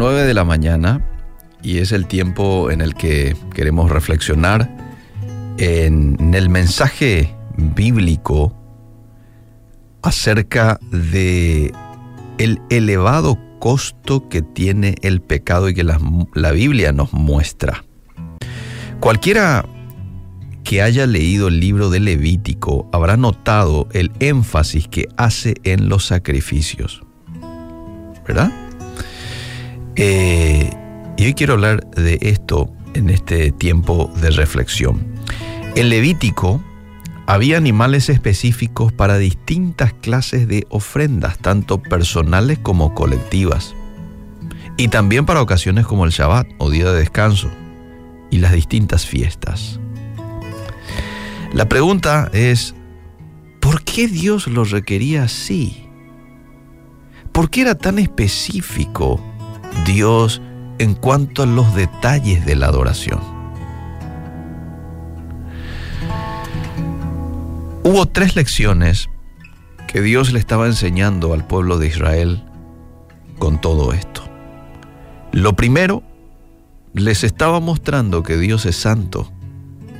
9 de la mañana y es el tiempo en el que queremos reflexionar en el mensaje bíblico acerca de el elevado costo que tiene el pecado y que la, la Biblia nos muestra. Cualquiera que haya leído el libro de Levítico habrá notado el énfasis que hace en los sacrificios. ¿Verdad? Quiero hablar de esto en este tiempo de reflexión. En Levítico había animales específicos para distintas clases de ofrendas, tanto personales como colectivas. Y también para ocasiones como el Shabbat o día de descanso y las distintas fiestas. La pregunta es, ¿por qué Dios lo requería así? ¿Por qué era tan específico Dios en cuanto a los detalles de la adoración? Hubo tres lecciones que Dios le estaba enseñando al pueblo de Israel con todo esto. Lo primero, les estaba mostrando que Dios es santo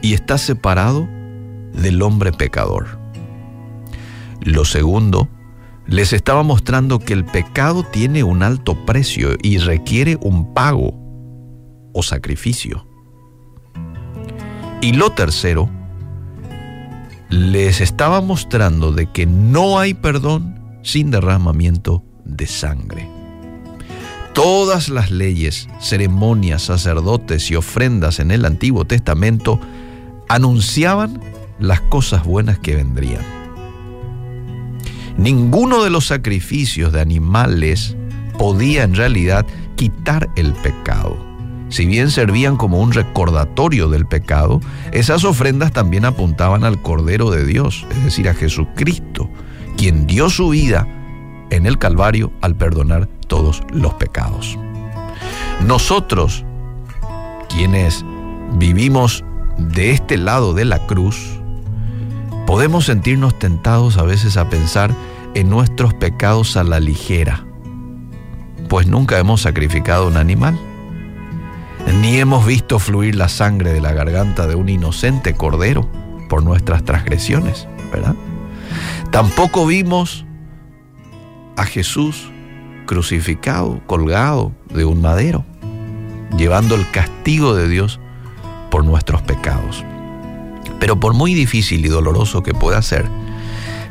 y está separado del hombre pecador. Lo segundo, les estaba mostrando que el pecado tiene un alto precio y requiere un pago o sacrificio. Y lo tercero, les estaba mostrando de que no hay perdón sin derramamiento de sangre. Todas las leyes, ceremonias, sacerdotes y ofrendas en el Antiguo Testamento anunciaban las cosas buenas que vendrían. Ninguno de los sacrificios de animales podía en realidad quitar el pecado. Si bien servían como un recordatorio del pecado, esas ofrendas también apuntaban al Cordero de Dios, es decir, a Jesucristo, quien dio su vida en el Calvario al perdonar todos los pecados. Nosotros, quienes vivimos de este lado de la cruz, Podemos sentirnos tentados a veces a pensar en nuestros pecados a la ligera, pues nunca hemos sacrificado un animal, ni hemos visto fluir la sangre de la garganta de un inocente cordero por nuestras transgresiones, ¿verdad? Tampoco vimos a Jesús crucificado, colgado de un madero, llevando el castigo de Dios por nuestros pecados. Pero por muy difícil y doloroso que pueda ser,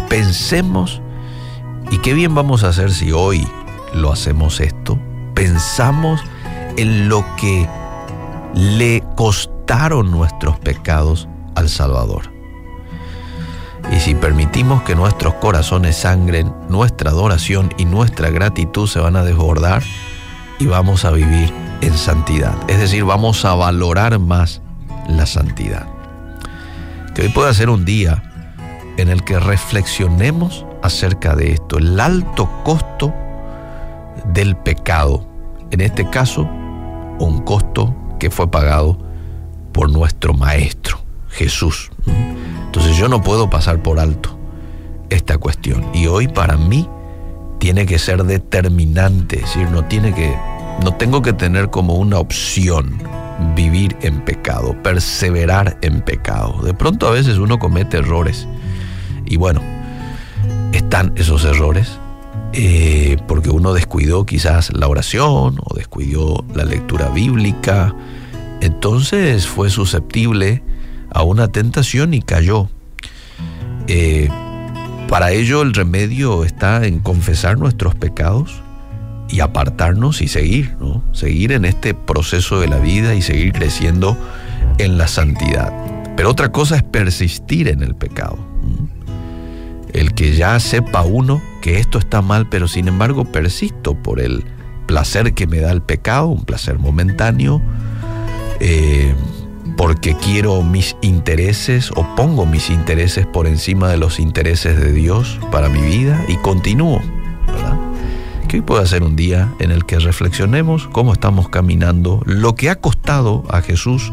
pensemos, y qué bien vamos a hacer si hoy lo hacemos esto, pensamos en lo que le costaron nuestros pecados al Salvador. Y si permitimos que nuestros corazones sangren, nuestra adoración y nuestra gratitud se van a desbordar y vamos a vivir en santidad. Es decir, vamos a valorar más la santidad que hoy pueda ser un día en el que reflexionemos acerca de esto, el alto costo del pecado. En este caso, un costo que fue pagado por nuestro Maestro, Jesús. Entonces yo no puedo pasar por alto esta cuestión. Y hoy para mí tiene que ser determinante, es decir, no tiene que, no tengo que tener como una opción vivir en pecado, perseverar en pecado. De pronto a veces uno comete errores y bueno, están esos errores eh, porque uno descuidó quizás la oración o descuidó la lectura bíblica, entonces fue susceptible a una tentación y cayó. Eh, para ello el remedio está en confesar nuestros pecados y apartarnos y seguir, ¿no? Seguir en este proceso de la vida y seguir creciendo en la santidad. Pero otra cosa es persistir en el pecado. El que ya sepa uno que esto está mal, pero sin embargo persisto por el placer que me da el pecado, un placer momentáneo, eh, porque quiero mis intereses o pongo mis intereses por encima de los intereses de Dios para mi vida y continúo. Que hoy pueda ser un día en el que reflexionemos cómo estamos caminando, lo que ha costado a Jesús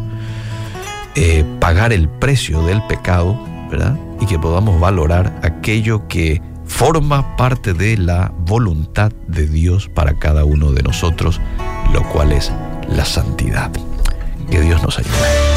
eh, pagar el precio del pecado, ¿verdad? Y que podamos valorar aquello que forma parte de la voluntad de Dios para cada uno de nosotros lo cual es la santidad. Que Dios nos ayude.